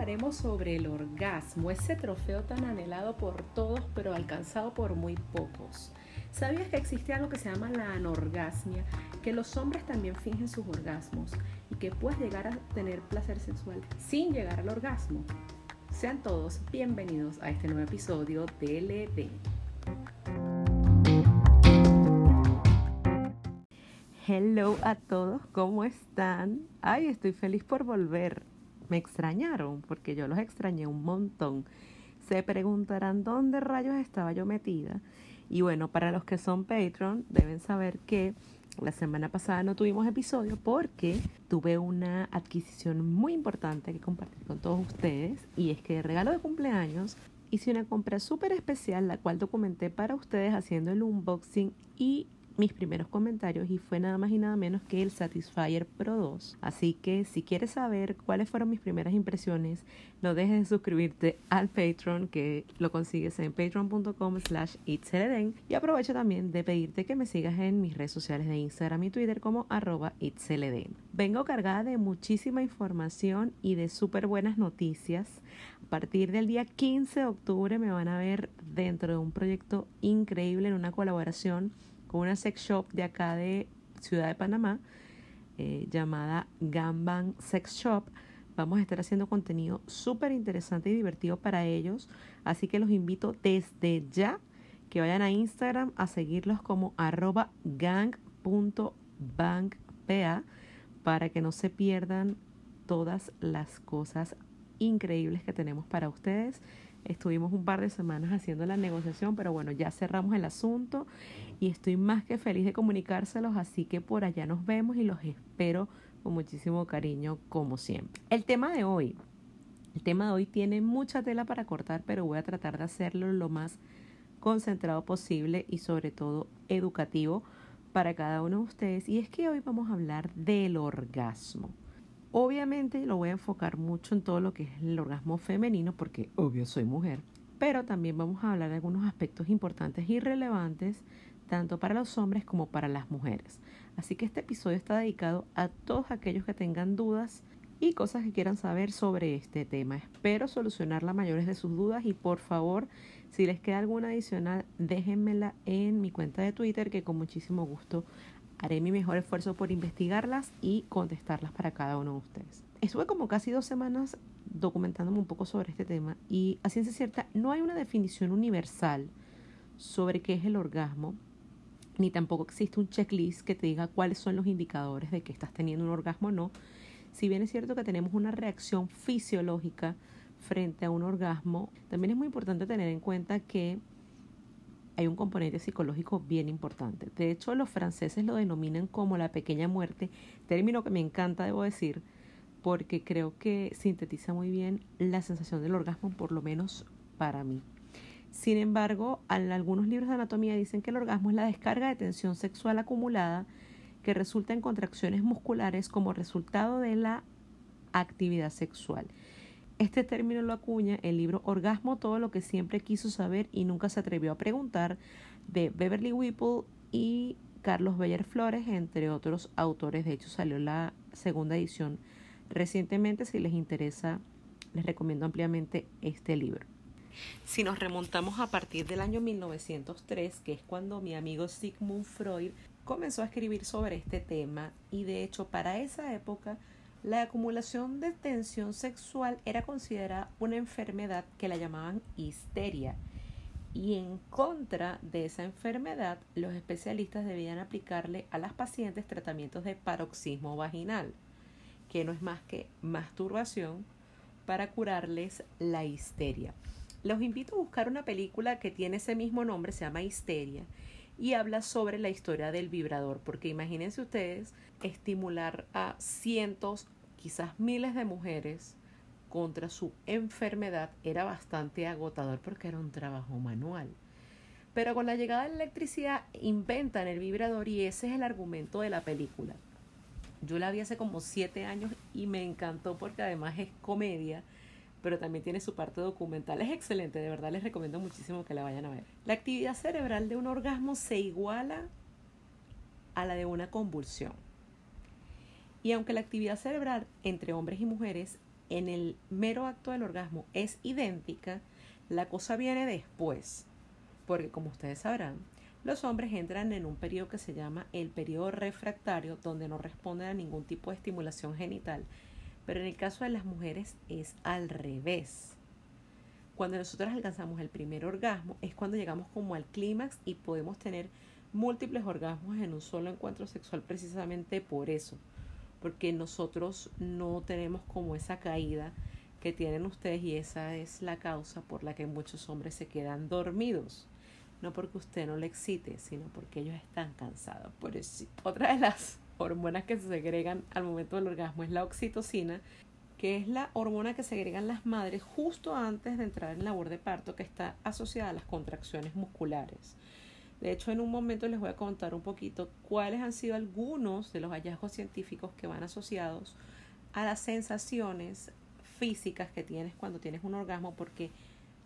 hablaremos sobre el orgasmo, ese trofeo tan anhelado por todos pero alcanzado por muy pocos. ¿Sabías que existe algo que se llama la anorgasmia? Que los hombres también fingen sus orgasmos y que puedes llegar a tener placer sexual sin llegar al orgasmo. Sean todos bienvenidos a este nuevo episodio de LD. Hello a todos, ¿cómo están? Ay, estoy feliz por volver. Me extrañaron porque yo los extrañé un montón. Se preguntarán dónde rayos estaba yo metida. Y bueno, para los que son Patreon, deben saber que la semana pasada no tuvimos episodio porque tuve una adquisición muy importante que compartir con todos ustedes. Y es que de regalo de cumpleaños hice una compra súper especial, la cual documenté para ustedes haciendo el unboxing y mis primeros comentarios y fue nada más y nada menos que el Satisfyer Pro 2. Así que si quieres saber cuáles fueron mis primeras impresiones, no dejes de suscribirte al Patreon que lo consigues en patreon.com slash y aprovecho también de pedirte que me sigas en mis redes sociales de Instagram y Twitter como arroba Vengo cargada de muchísima información y de súper buenas noticias. A partir del día 15 de octubre me van a ver dentro de un proyecto increíble en una colaboración con una sex shop de acá de Ciudad de Panamá eh, llamada Gamban Sex Shop. Vamos a estar haciendo contenido súper interesante y divertido para ellos. Así que los invito desde ya que vayan a Instagram a seguirlos como arroba gang.bankpa para que no se pierdan todas las cosas increíbles que tenemos para ustedes. Estuvimos un par de semanas haciendo la negociación, pero bueno, ya cerramos el asunto y estoy más que feliz de comunicárselos, así que por allá nos vemos y los espero con muchísimo cariño como siempre. El tema de hoy, el tema de hoy tiene mucha tela para cortar, pero voy a tratar de hacerlo lo más concentrado posible y sobre todo educativo para cada uno de ustedes. Y es que hoy vamos a hablar del orgasmo. Obviamente lo voy a enfocar mucho en todo lo que es el orgasmo femenino porque obvio soy mujer, pero también vamos a hablar de algunos aspectos importantes y relevantes tanto para los hombres como para las mujeres. Así que este episodio está dedicado a todos aquellos que tengan dudas y cosas que quieran saber sobre este tema. Espero solucionar las mayores de sus dudas y por favor, si les queda alguna adicional, déjenmela en mi cuenta de Twitter que con muchísimo gusto haré mi mejor esfuerzo por investigarlas y contestarlas para cada uno de ustedes. Estuve como casi dos semanas documentándome un poco sobre este tema y a ciencia cierta no hay una definición universal sobre qué es el orgasmo, ni tampoco existe un checklist que te diga cuáles son los indicadores de que estás teniendo un orgasmo o no. Si bien es cierto que tenemos una reacción fisiológica frente a un orgasmo, también es muy importante tener en cuenta que hay un componente psicológico bien importante. De hecho, los franceses lo denominan como la pequeña muerte, término que me encanta, debo decir, porque creo que sintetiza muy bien la sensación del orgasmo, por lo menos para mí. Sin embargo, algunos libros de anatomía dicen que el orgasmo es la descarga de tensión sexual acumulada que resulta en contracciones musculares como resultado de la actividad sexual. Este término lo acuña el libro Orgasmo, todo lo que siempre quiso saber y nunca se atrevió a preguntar de Beverly Whipple y Carlos Beller Flores, entre otros autores. De hecho, salió la segunda edición recientemente. Si les interesa, les recomiendo ampliamente este libro. Si nos remontamos a partir del año 1903, que es cuando mi amigo Sigmund Freud comenzó a escribir sobre este tema, y de hecho para esa época la acumulación de tensión sexual era considerada una enfermedad que la llamaban histeria y en contra de esa enfermedad los especialistas debían aplicarle a las pacientes tratamientos de paroxismo vaginal, que no es más que masturbación para curarles la histeria. Los invito a buscar una película que tiene ese mismo nombre, se llama Histeria, y habla sobre la historia del vibrador, porque imagínense ustedes estimular a cientos, quizás miles de mujeres contra su enfermedad era bastante agotador porque era un trabajo manual. Pero con la llegada de la electricidad inventan el vibrador y ese es el argumento de la película. Yo la vi hace como siete años y me encantó porque además es comedia pero también tiene su parte documental. Es excelente, de verdad les recomiendo muchísimo que la vayan a ver. La actividad cerebral de un orgasmo se iguala a la de una convulsión. Y aunque la actividad cerebral entre hombres y mujeres en el mero acto del orgasmo es idéntica, la cosa viene después. Porque como ustedes sabrán, los hombres entran en un periodo que se llama el periodo refractario, donde no responden a ningún tipo de estimulación genital. Pero en el caso de las mujeres es al revés. Cuando nosotros alcanzamos el primer orgasmo es cuando llegamos como al clímax y podemos tener múltiples orgasmos en un solo encuentro sexual precisamente por eso. Porque nosotros no tenemos como esa caída que tienen ustedes y esa es la causa por la que muchos hombres se quedan dormidos. No porque usted no le excite, sino porque ellos están cansados. Por eso, otra de las hormonas que se segregan al momento del orgasmo es la oxitocina, que es la hormona que segregan las madres justo antes de entrar en labor de parto, que está asociada a las contracciones musculares. De hecho, en un momento les voy a contar un poquito cuáles han sido algunos de los hallazgos científicos que van asociados a las sensaciones físicas que tienes cuando tienes un orgasmo, porque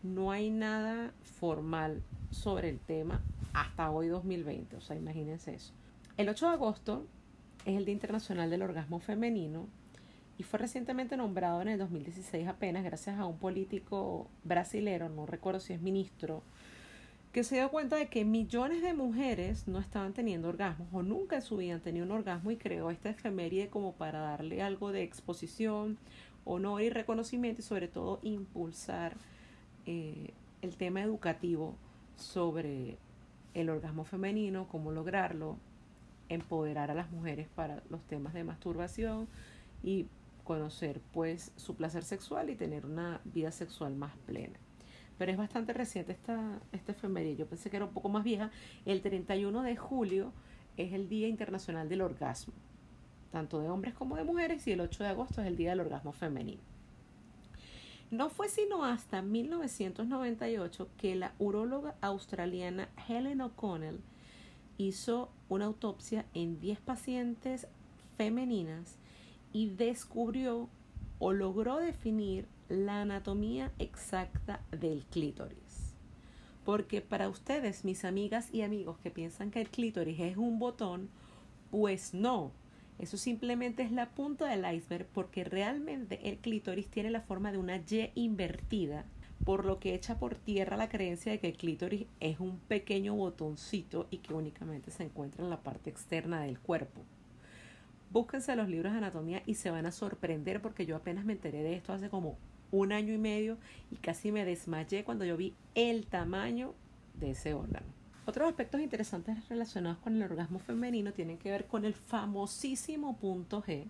no hay nada formal sobre el tema hasta hoy 2020, o sea, imagínense eso. El 8 de agosto es el Día Internacional del Orgasmo Femenino y fue recientemente nombrado en el 2016 apenas gracias a un político brasilero, no recuerdo si es ministro, que se dio cuenta de que millones de mujeres no estaban teniendo orgasmos o nunca en su vida han tenido un orgasmo y creó esta efeméride como para darle algo de exposición, honor y reconocimiento y sobre todo impulsar eh, el tema educativo sobre el orgasmo femenino, cómo lograrlo, empoderar a las mujeres para los temas de masturbación y conocer pues su placer sexual y tener una vida sexual más plena. Pero es bastante reciente esta, esta efeméride. Yo pensé que era un poco más vieja. El 31 de julio es el Día Internacional del Orgasmo, tanto de hombres como de mujeres, y el 8 de agosto es el Día del Orgasmo Femenino. No fue sino hasta 1998 que la uróloga australiana Helen O'Connell hizo una autopsia en 10 pacientes femeninas y descubrió o logró definir la anatomía exacta del clítoris. Porque para ustedes, mis amigas y amigos que piensan que el clítoris es un botón, pues no. Eso simplemente es la punta del iceberg porque realmente el clítoris tiene la forma de una Y invertida, por lo que echa por tierra la creencia de que el clítoris es un pequeño botoncito y que únicamente se encuentra en la parte externa del cuerpo. Búsquense los libros de anatomía y se van a sorprender porque yo apenas me enteré de esto hace como un año y medio y casi me desmayé cuando yo vi el tamaño de ese órgano. Otros aspectos interesantes relacionados con el orgasmo femenino tienen que ver con el famosísimo punto G,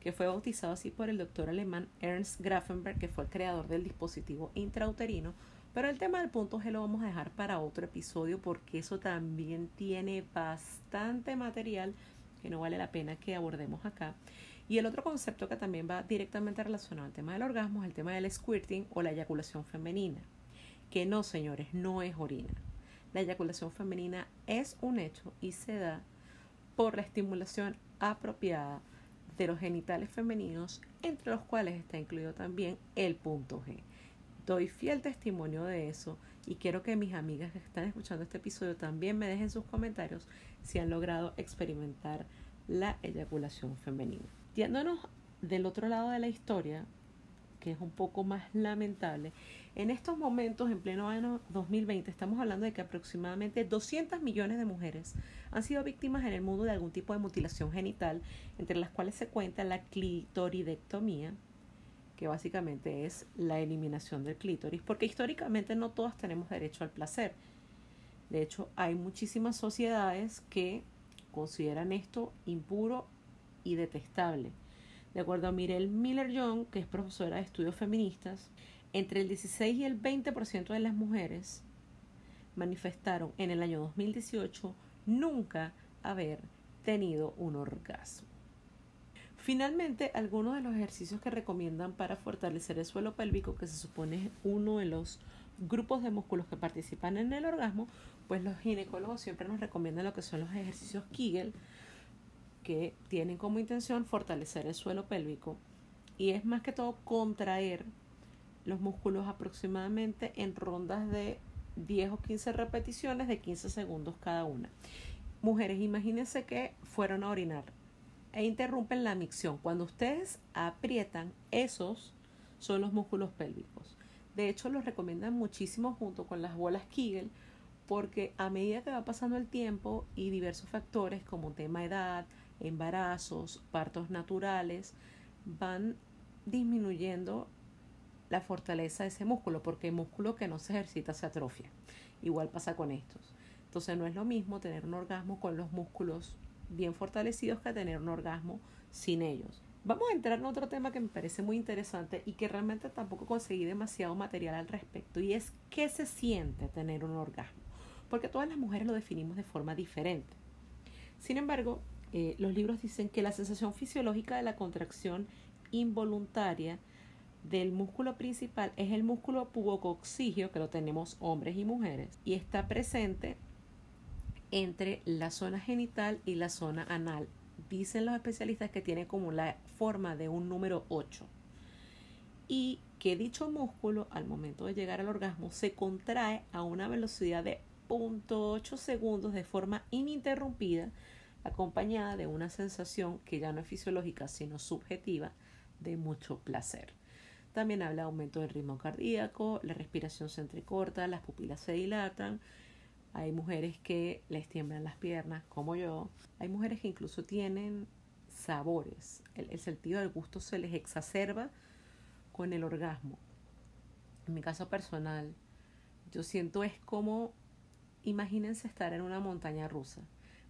que fue bautizado así por el doctor alemán Ernst Grafenberg, que fue el creador del dispositivo intrauterino. Pero el tema del punto G lo vamos a dejar para otro episodio porque eso también tiene bastante material que no vale la pena que abordemos acá. Y el otro concepto que también va directamente relacionado al tema del orgasmo es el tema del squirting o la eyaculación femenina. Que no, señores, no es orina. La eyaculación femenina es un hecho y se da por la estimulación apropiada de los genitales femeninos, entre los cuales está incluido también el punto G. Doy fiel testimonio de eso y quiero que mis amigas que están escuchando este episodio también me dejen sus comentarios si han logrado experimentar la eyaculación femenina. Yéndonos del otro lado de la historia, que es un poco más lamentable, en estos momentos, en pleno año 2020, estamos hablando de que aproximadamente 200 millones de mujeres han sido víctimas en el mundo de algún tipo de mutilación genital, entre las cuales se cuenta la clitoridectomía, que básicamente es la eliminación del clítoris, porque históricamente no todas tenemos derecho al placer. De hecho, hay muchísimas sociedades que consideran esto impuro y detestable. De acuerdo a Mirel Miller Young, que es profesora de estudios feministas, entre el 16 y el 20% de las mujeres manifestaron en el año 2018 nunca haber tenido un orgasmo. Finalmente, algunos de los ejercicios que recomiendan para fortalecer el suelo pélvico, que se supone es uno de los grupos de músculos que participan en el orgasmo, pues los ginecólogos siempre nos recomiendan lo que son los ejercicios Kegel, que tienen como intención fortalecer el suelo pélvico y es más que todo contraer los músculos aproximadamente en rondas de 10 o 15 repeticiones de 15 segundos cada una. Mujeres, imagínense que fueron a orinar e interrumpen la micción. Cuando ustedes aprietan esos son los músculos pélvicos. De hecho, los recomiendan muchísimo junto con las bolas Kegel porque a medida que va pasando el tiempo y diversos factores como tema edad, embarazos, partos naturales, van disminuyendo la fortaleza de ese músculo, porque el músculo que no se ejercita se atrofia. Igual pasa con estos. Entonces no es lo mismo tener un orgasmo con los músculos bien fortalecidos que tener un orgasmo sin ellos. Vamos a entrar en otro tema que me parece muy interesante y que realmente tampoco conseguí demasiado material al respecto y es qué se siente tener un orgasmo, porque todas las mujeres lo definimos de forma diferente. Sin embargo, eh, los libros dicen que la sensación fisiológica de la contracción involuntaria del músculo principal es el músculo pubococcigio, que lo tenemos hombres y mujeres, y está presente entre la zona genital y la zona anal. Dicen los especialistas que tiene como la forma de un número 8 y que dicho músculo al momento de llegar al orgasmo se contrae a una velocidad de 0.8 segundos de forma ininterrumpida acompañada de una sensación que ya no es fisiológica sino subjetiva de mucho placer. También habla de aumento del ritmo cardíaco, la respiración se entrecorta, las pupilas se dilatan. Hay mujeres que les tiemblan las piernas, como yo. Hay mujeres que incluso tienen sabores. El, sentido del gusto se les exacerba con el orgasmo. En mi caso personal, yo siento es como, imagínense estar en una montaña rusa.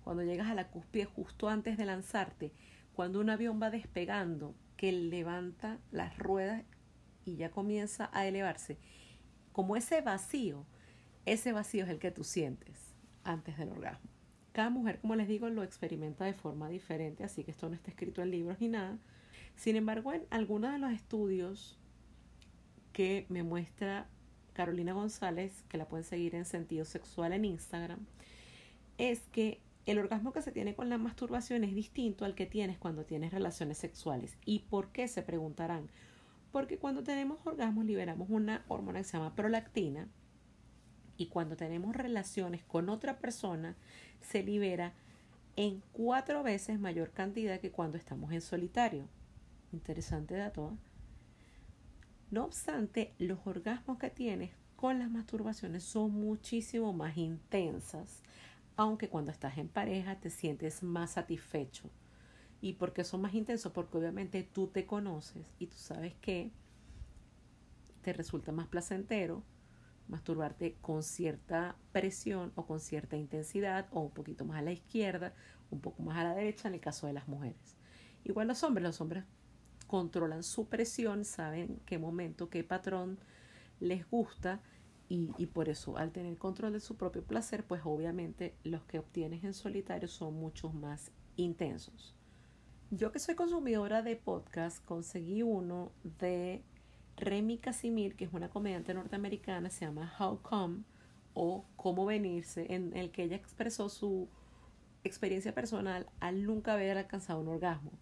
Cuando llegas a la cúspide justo antes de lanzarte, cuando un avión va despegando, que levanta las ruedas y ya comienza a elevarse, como ese vacío, ese vacío es el que tú sientes antes del orgasmo. Cada mujer, como les digo, lo experimenta de forma diferente, así que esto no está escrito en libros ni nada. Sin embargo, en algunos de los estudios que me muestra Carolina González, que la pueden seguir en sentido sexual en Instagram, es que el orgasmo que se tiene con la masturbación es distinto al que tienes cuando tienes relaciones sexuales. ¿Y por qué? Se preguntarán. Porque cuando tenemos orgasmos liberamos una hormona que se llama prolactina y cuando tenemos relaciones con otra persona se libera en cuatro veces mayor cantidad que cuando estamos en solitario. Interesante dato. ¿eh? No obstante, los orgasmos que tienes con las masturbaciones son muchísimo más intensas, aunque cuando estás en pareja te sientes más satisfecho ¿Y por qué son más intensos? Porque obviamente tú te conoces y tú sabes que te resulta más placentero masturbarte con cierta presión o con cierta intensidad o un poquito más a la izquierda, un poco más a la derecha en el caso de las mujeres. Igual los hombres, los hombres controlan su presión, saben qué momento, qué patrón les gusta y, y, por eso al tener control de su propio placer, pues obviamente los que obtienes en solitario son mucho más intensos. Yo que soy consumidora de podcast, conseguí uno de Remy Casimir, que es una comediante norteamericana, se llama How Come o Cómo Venirse, en el que ella expresó su experiencia personal al nunca haber alcanzado un orgasmo.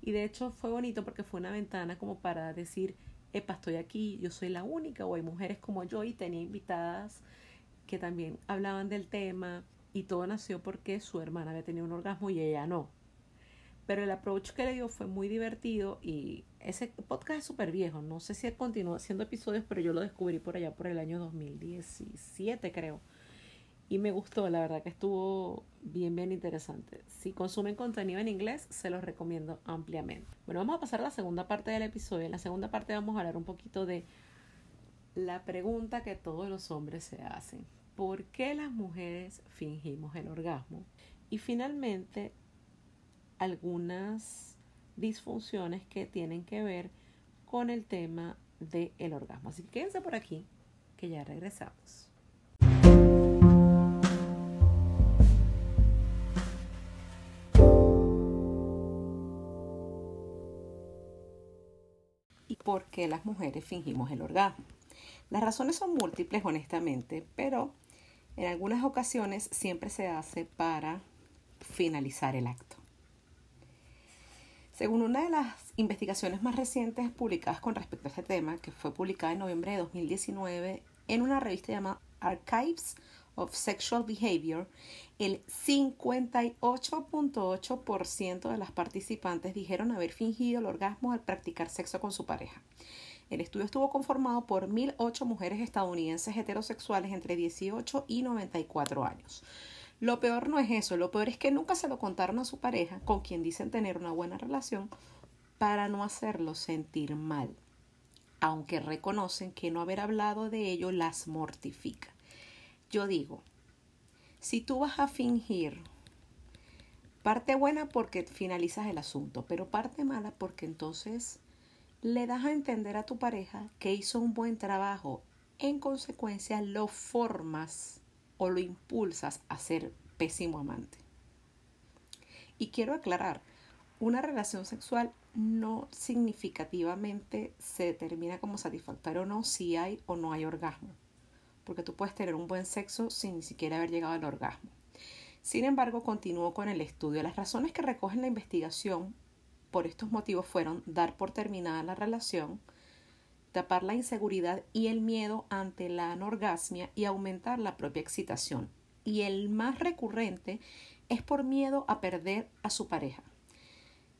Y de hecho fue bonito porque fue una ventana como para decir, epa, estoy aquí, yo soy la única, o hay mujeres como yo y tenía invitadas que también hablaban del tema y todo nació porque su hermana había tenido un orgasmo y ella no. Pero el approach que le dio fue muy divertido y ese podcast es súper viejo. No sé si continúa haciendo episodios, pero yo lo descubrí por allá por el año 2017, creo. Y me gustó, la verdad que estuvo bien, bien interesante. Si consumen contenido en inglés, se los recomiendo ampliamente. Bueno, vamos a pasar a la segunda parte del episodio. En la segunda parte vamos a hablar un poquito de la pregunta que todos los hombres se hacen. ¿Por qué las mujeres fingimos el orgasmo? Y finalmente algunas disfunciones que tienen que ver con el tema del orgasmo. Así que quédense por aquí, que ya regresamos. ¿Y por qué las mujeres fingimos el orgasmo? Las razones son múltiples, honestamente, pero en algunas ocasiones siempre se hace para finalizar el acto. Según una de las investigaciones más recientes publicadas con respecto a este tema, que fue publicada en noviembre de 2019 en una revista llamada Archives of Sexual Behavior, el 58.8% de las participantes dijeron haber fingido el orgasmo al practicar sexo con su pareja. El estudio estuvo conformado por 1.008 mujeres estadounidenses heterosexuales entre 18 y 94 años. Lo peor no es eso, lo peor es que nunca se lo contaron a su pareja, con quien dicen tener una buena relación, para no hacerlo sentir mal, aunque reconocen que no haber hablado de ello las mortifica. Yo digo, si tú vas a fingir, parte buena porque finalizas el asunto, pero parte mala porque entonces le das a entender a tu pareja que hizo un buen trabajo. En consecuencia, lo formas o lo impulsas a ser pésimo amante. Y quiero aclarar, una relación sexual no significativamente se determina como satisfactoria o no si hay o no hay orgasmo, porque tú puedes tener un buen sexo sin ni siquiera haber llegado al orgasmo. Sin embargo, continúo con el estudio. Las razones que recogen la investigación por estos motivos fueron dar por terminada la relación, tapar la inseguridad y el miedo ante la anorgasmia y aumentar la propia excitación. Y el más recurrente es por miedo a perder a su pareja.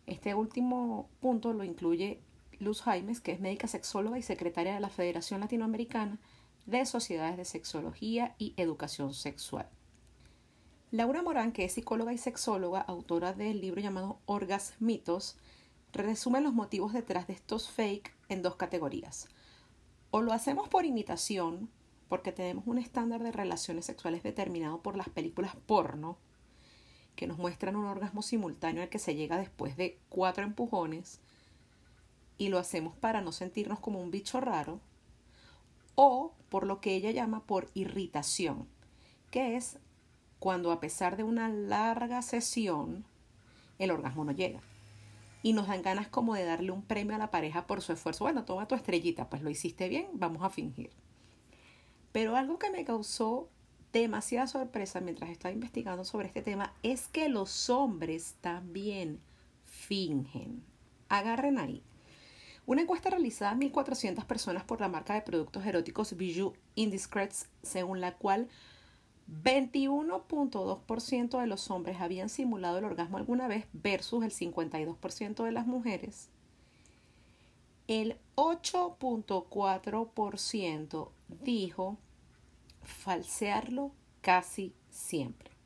Este último punto lo incluye Luz Jaimes, que es médica sexóloga y secretaria de la Federación Latinoamericana de Sociedades de Sexología y Educación Sexual. Laura Morán, que es psicóloga y sexóloga, autora del libro llamado Orgasmitos, resume los motivos detrás de estos fake en dos categorías. O lo hacemos por imitación, porque tenemos un estándar de relaciones sexuales determinado por las películas porno, que nos muestran un orgasmo simultáneo al que se llega después de cuatro empujones, y lo hacemos para no sentirnos como un bicho raro, o por lo que ella llama por irritación, que es cuando a pesar de una larga sesión, el orgasmo no llega. Y nos dan ganas como de darle un premio a la pareja por su esfuerzo. Bueno, toma tu estrellita, pues lo hiciste bien, vamos a fingir. Pero algo que me causó demasiada sorpresa mientras estaba investigando sobre este tema es que los hombres también fingen. Agarren ahí. Una encuesta realizada a 1.400 personas por la marca de productos eróticos Bijou Indiscrets, según la cual 21.2% de los hombres habían simulado el orgasmo alguna vez versus el 52% de las mujeres. El 8.4% dijo falsearlo casi siempre.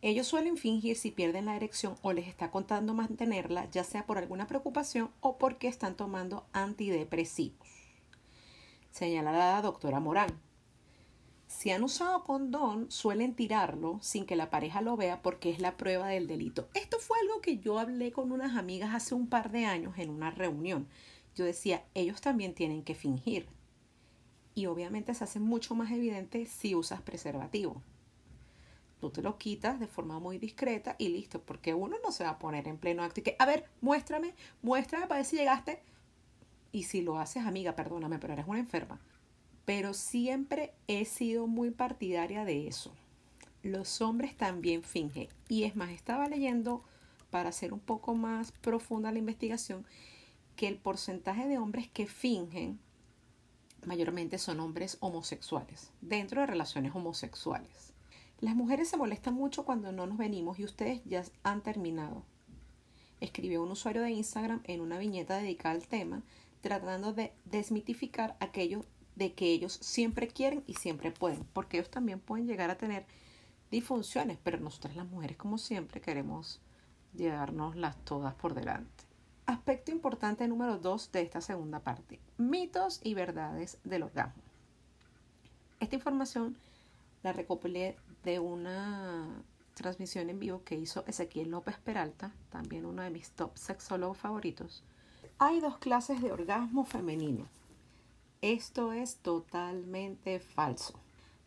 Ellos suelen fingir si pierden la erección o les está contando mantenerla, ya sea por alguna preocupación o porque están tomando antidepresivos. Señala la doctora Morán. Si han usado condón, suelen tirarlo sin que la pareja lo vea porque es la prueba del delito. Esto fue algo que yo hablé con unas amigas hace un par de años en una reunión. Yo decía, ellos también tienen que fingir. Y obviamente se hace mucho más evidente si usas preservativo. Tú te lo quitas de forma muy discreta y listo, porque uno no se va a poner en pleno acto y que, a ver, muéstrame, muéstrame para ver si llegaste. Y si lo haces, amiga, perdóname, pero eres una enferma pero siempre he sido muy partidaria de eso. Los hombres también fingen. Y es más, estaba leyendo para hacer un poco más profunda la investigación que el porcentaje de hombres que fingen mayormente son hombres homosexuales, dentro de relaciones homosexuales. Las mujeres se molestan mucho cuando no nos venimos y ustedes ya han terminado. Escribió un usuario de Instagram en una viñeta dedicada al tema, tratando de desmitificar aquello de que ellos siempre quieren y siempre pueden, porque ellos también pueden llegar a tener disfunciones, pero nosotras las mujeres como siempre queremos llevárnoslas todas por delante. Aspecto importante número dos de esta segunda parte, mitos y verdades del orgasmo. Esta información la recopilé de una transmisión en vivo que hizo Ezequiel López Peralta, también uno de mis top sexólogos favoritos. Hay dos clases de orgasmo femenino, esto es totalmente falso.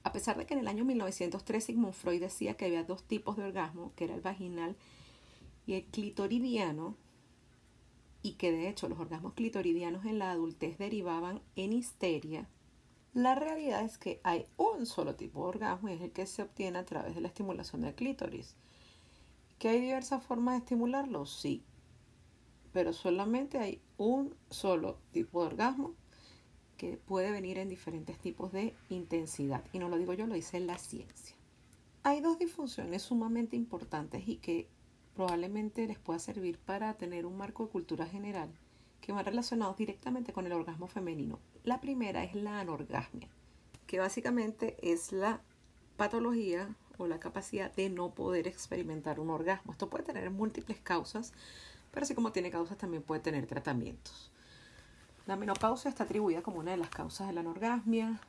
A pesar de que en el año 1903 Sigmund Freud decía que había dos tipos de orgasmo, que era el vaginal y el clitoridiano, y que de hecho los orgasmos clitoridianos en la adultez derivaban en histeria, la realidad es que hay un solo tipo de orgasmo y es el que se obtiene a través de la estimulación del clítoris. ¿Que hay diversas formas de estimularlo? Sí, pero solamente hay un solo tipo de orgasmo que puede venir en diferentes tipos de intensidad. Y no lo digo yo, lo dice la ciencia. Hay dos disfunciones sumamente importantes y que probablemente les pueda servir para tener un marco de cultura general que van relacionados directamente con el orgasmo femenino. La primera es la anorgasmia, que básicamente es la patología o la capacidad de no poder experimentar un orgasmo. Esto puede tener múltiples causas, pero así como tiene causas también puede tener tratamientos. La menopausia está atribuida como una de las causas de la anorgasmia,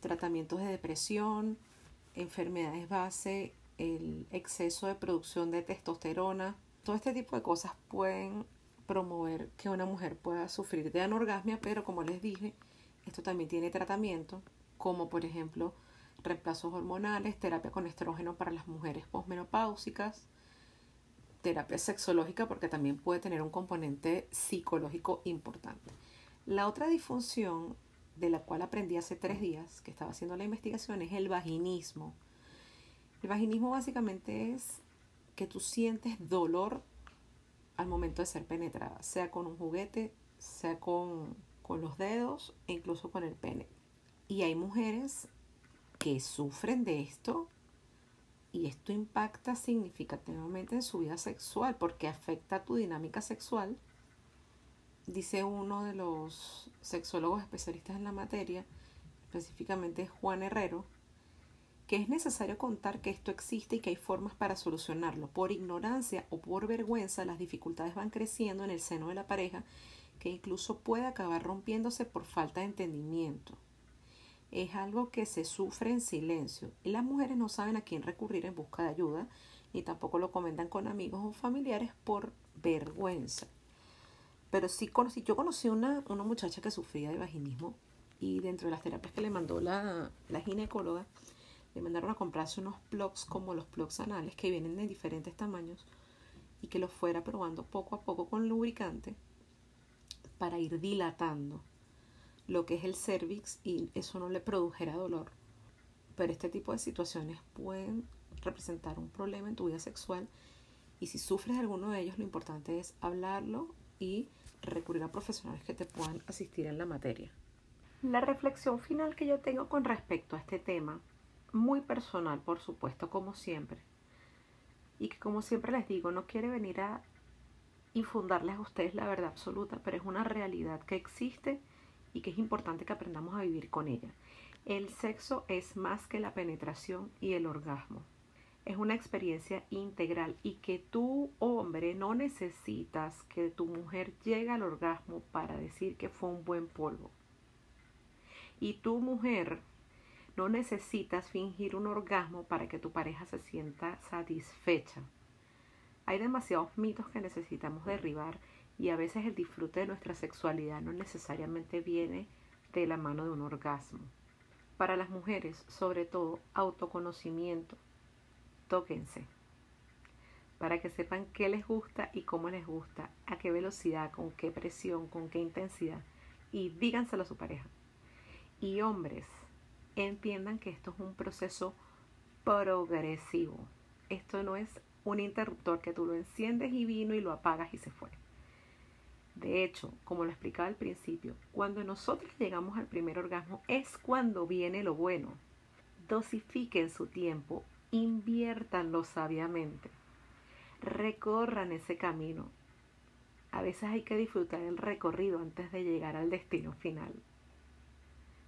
tratamientos de depresión, enfermedades base, el exceso de producción de testosterona. Todo este tipo de cosas pueden promover que una mujer pueda sufrir de anorgasmia, pero como les dije, esto también tiene tratamiento, como por ejemplo reemplazos hormonales, terapia con estrógeno para las mujeres posmenopáusicas, terapia sexológica porque también puede tener un componente psicológico importante. La otra disfunción de la cual aprendí hace tres días que estaba haciendo la investigación es el vaginismo. El vaginismo básicamente es que tú sientes dolor al momento de ser penetrada, sea con un juguete, sea con, con los dedos e incluso con el pene. Y hay mujeres que sufren de esto y esto impacta significativamente en su vida sexual porque afecta tu dinámica sexual. Dice uno de los sexólogos especialistas en la materia, específicamente Juan Herrero, que es necesario contar que esto existe y que hay formas para solucionarlo. Por ignorancia o por vergüenza, las dificultades van creciendo en el seno de la pareja, que incluso puede acabar rompiéndose por falta de entendimiento es algo que se sufre en silencio y las mujeres no saben a quién recurrir en busca de ayuda ni tampoco lo comentan con amigos o familiares por vergüenza. Pero sí conocí, yo conocí una, una muchacha que sufría de vaginismo y dentro de las terapias que le mandó la, la ginecóloga, le mandaron a comprarse unos plugs como los plugs anales que vienen de diferentes tamaños y que los fuera probando poco a poco con lubricante para ir dilatando lo que es el cervix y eso no le produjera dolor. Pero este tipo de situaciones pueden representar un problema en tu vida sexual y si sufres alguno de ellos lo importante es hablarlo y recurrir a profesionales que te puedan asistir en la materia. La reflexión final que yo tengo con respecto a este tema, muy personal por supuesto, como siempre, y que como siempre les digo, no quiere venir a infundarles a ustedes la verdad absoluta, pero es una realidad que existe y que es importante que aprendamos a vivir con ella. El sexo es más que la penetración y el orgasmo. Es una experiencia integral y que tú, hombre, no necesitas que tu mujer llegue al orgasmo para decir que fue un buen polvo. Y tu mujer no necesitas fingir un orgasmo para que tu pareja se sienta satisfecha. Hay demasiados mitos que necesitamos derribar y a veces el disfrute de nuestra sexualidad no necesariamente viene de la mano de un orgasmo. Para las mujeres, sobre todo, autoconocimiento. Tóquense. Para que sepan qué les gusta y cómo les gusta, a qué velocidad, con qué presión, con qué intensidad. Y díganselo a su pareja. Y hombres, entiendan que esto es un proceso progresivo. Esto no es un interruptor que tú lo enciendes y vino y lo apagas y se fue. De hecho, como lo explicaba al principio, cuando nosotros llegamos al primer orgasmo es cuando viene lo bueno. Dosifiquen su tiempo, inviértanlo sabiamente, recorran ese camino. A veces hay que disfrutar el recorrido antes de llegar al destino final.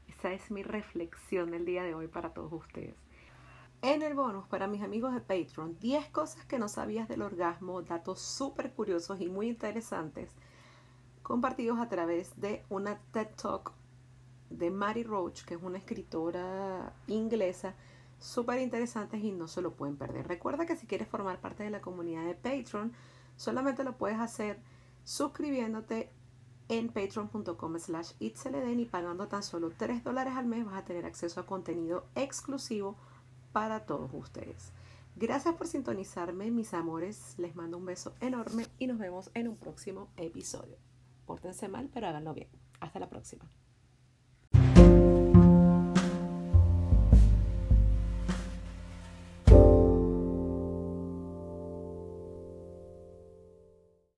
Esa es mi reflexión del día de hoy para todos ustedes. En el bonus para mis amigos de Patreon, 10 cosas que no sabías del orgasmo, datos súper curiosos y muy interesantes compartidos a través de una TED Talk de Mary Roach, que es una escritora inglesa súper interesante y no se lo pueden perder. Recuerda que si quieres formar parte de la comunidad de Patreon, solamente lo puedes hacer suscribiéndote en patreon.com slash y pagando tan solo 3 dólares al mes vas a tener acceso a contenido exclusivo para todos ustedes. Gracias por sintonizarme, mis amores. Les mando un beso enorme y nos vemos en un próximo episodio. Pórtense mal, pero háganlo bien. Hasta la próxima.